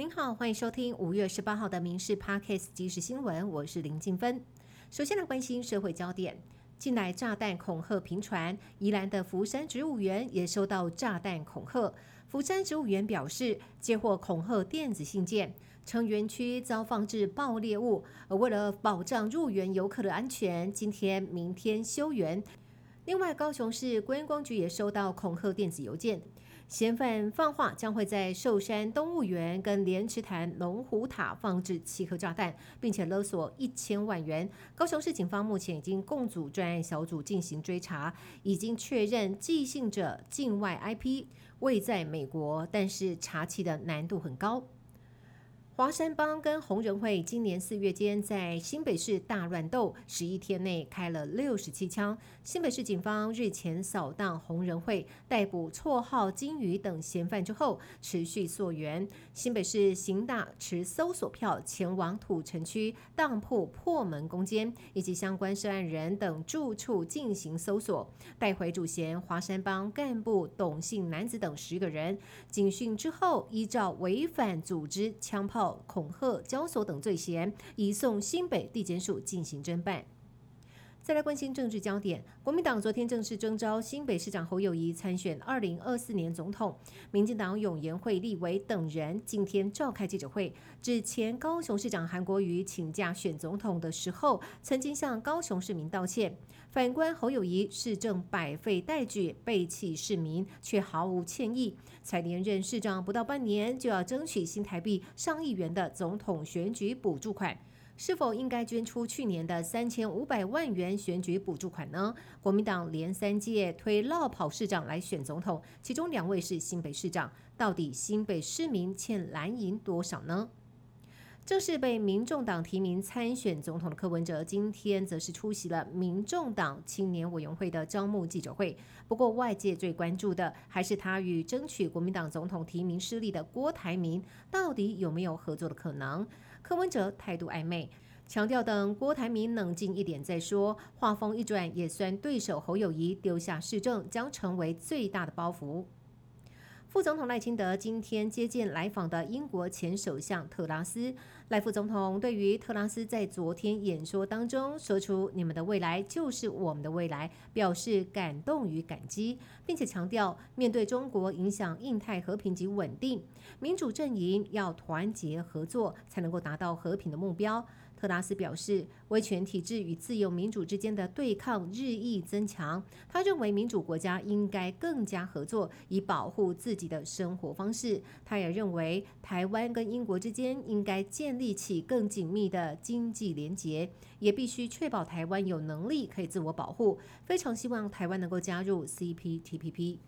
您好，欢迎收听五月十八号的《民事 Parkes 即时新闻》，我是林静芬。首先来关心社会焦点，近来炸弹恐吓频传，宜兰的福山植物园也收到炸弹恐吓。福山植物园表示，接获恐吓电子信件，称园区遭放置爆裂物，而为了保障入园游客的安全，今天、明天休园。另外，高雄市观光局也收到恐吓电子邮件。嫌犯放话将会在寿山动物园跟莲池潭龙虎塔放置七颗炸弹，并且勒索一千万元。高雄市警方目前已经共组专案小组进行追查，已经确认寄信者境外 IP 位在美国，但是查起的难度很高。华山帮跟红人会今年四月间在新北市大乱斗，十一天内开了六十七枪。新北市警方日前扫荡红人会，逮捕绰号金鱼等嫌犯之后，持续溯源。新北市刑大持搜索票前往土城区当铺破门攻坚，以及相关涉案人等住处进行搜索，带回主嫌华山帮干部董姓男子等十个人。警讯之后，依照违反组织枪炮。恐吓、交所等罪嫌，移送新北地检署进行侦办。再来关心政治焦点，国民党昨天正式征召新北市长侯友谊参选二零二四年总统。民进党永延会立委等人今天召开记者会，指前高雄市长韩国瑜请假选总统的时候，曾经向高雄市民道歉。反观侯友谊市政百废待举，背弃市民，却毫无歉意。才连任市长不到半年，就要争取新台币上亿元的总统选举补助款。是否应该捐出去年的三千五百万元选举补助款呢？国民党连三届推绕跑市长来选总统，其中两位是新北市长，到底新北市民欠蓝营多少呢？正是被民众党提名参选总统的柯文哲，今天则是出席了民众党青年委员会的招募记者会。不过，外界最关注的还是他与争取国民党总统提名失利的郭台铭，到底有没有合作的可能？柯文哲态度暧昧，强调等郭台铭冷静一点再说。话锋一转，也算对手侯友谊丢下市政，将成为最大的包袱。副总统赖清德今天接见来访的英国前首相特拉斯。赖副总统对于特拉斯在昨天演说当中说出“你们的未来就是我们的未来”，表示感动与感激，并且强调面对中国影响印太和平及稳定，民主阵营要团结合作，才能够达到和平的目标。特拉斯表示，威权体制与自由民主之间的对抗日益增强。他认为，民主国家应该更加合作，以保护自己的生活方式。他也认为，台湾跟英国之间应该建立起更紧密的经济联结，也必须确保台湾有能力可以自我保护。非常希望台湾能够加入 CPTPP。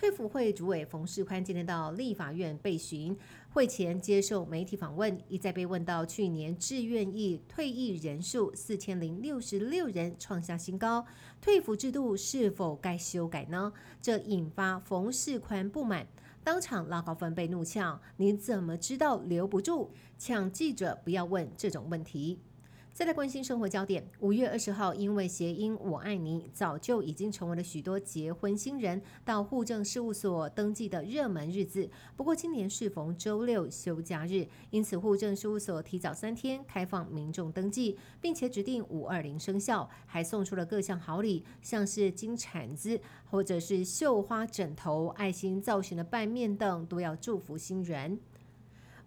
退辅会主委冯世宽今天到立法院被询，会前接受媒体访问，一再被问到去年志愿役退役人数四千零六十六人创下新高，退辅制度是否该修改呢？这引发冯世宽不满，当场拉高分贝怒呛：“你怎么知道留不住？抢记者不要问这种问题。”再来关心生活焦点。五月二十号，因为谐音“我爱你”，早就已经成为了许多结婚新人到户政事务所登记的热门日子。不过，今年适逢周六休假日，因此户政事务所提早三天开放民众登记，并且指定五二零生效，还送出了各项好礼，像是金铲子或者是绣花枕头、爱心造型的拌面等，都要祝福新人。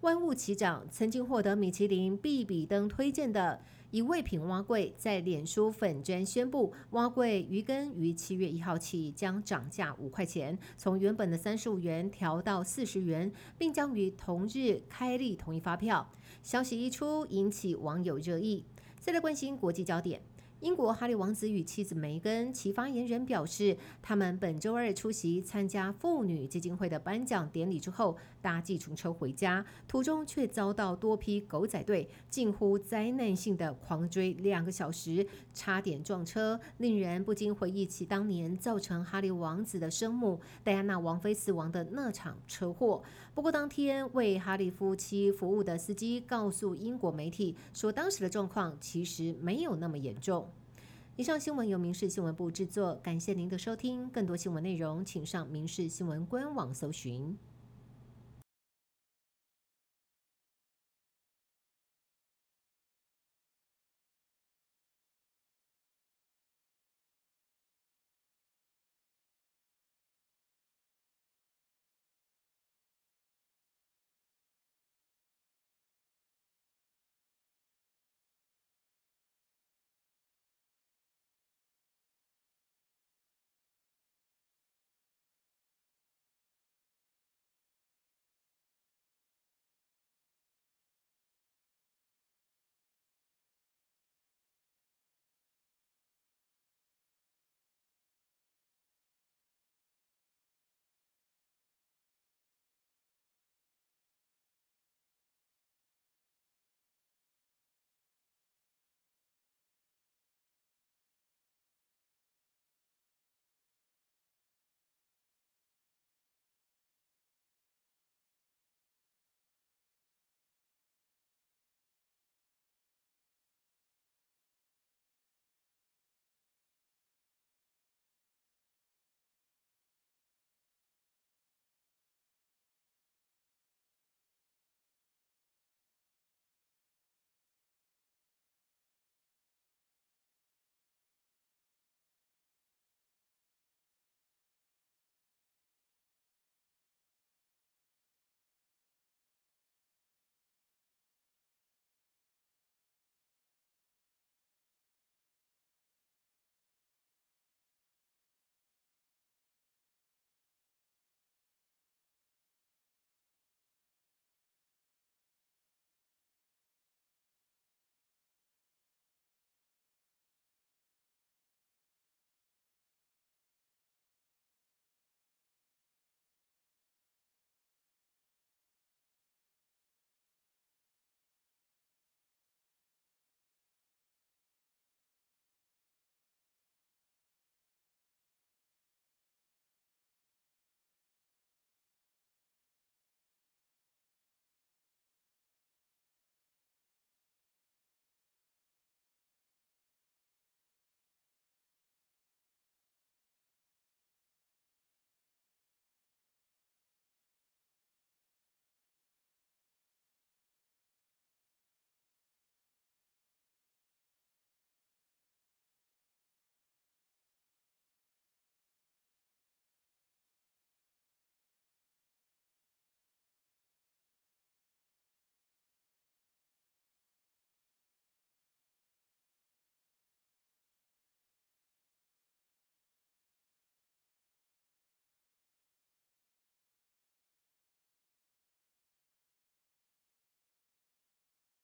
万物齐涨，曾经获得米其林必比登推荐的。一味品蛙柜在脸书粉砖宣布，蛙柜鱼羹于七月一号起将涨价五块钱，从原本的三十五元调到四十元，并将于同日开立统一发票。消息一出，引起网友热议。再来关心国际焦点。英国哈利王子与妻子梅根，其发言人表示，他们本周二出席参加妇女基金会的颁奖典礼之后，搭计程车回家，途中却遭到多批狗仔队近乎灾难性的狂追两个小时，差点撞车，令人不禁回忆起当年造成哈利王子的生母戴安娜王妃死亡的那场车祸。不过，当天为哈利夫妻服务的司机告诉英国媒体说，当时的状况其实没有那么严重。以上新闻由民事新闻部制作，感谢您的收听。更多新闻内容，请上民事新闻官网搜寻。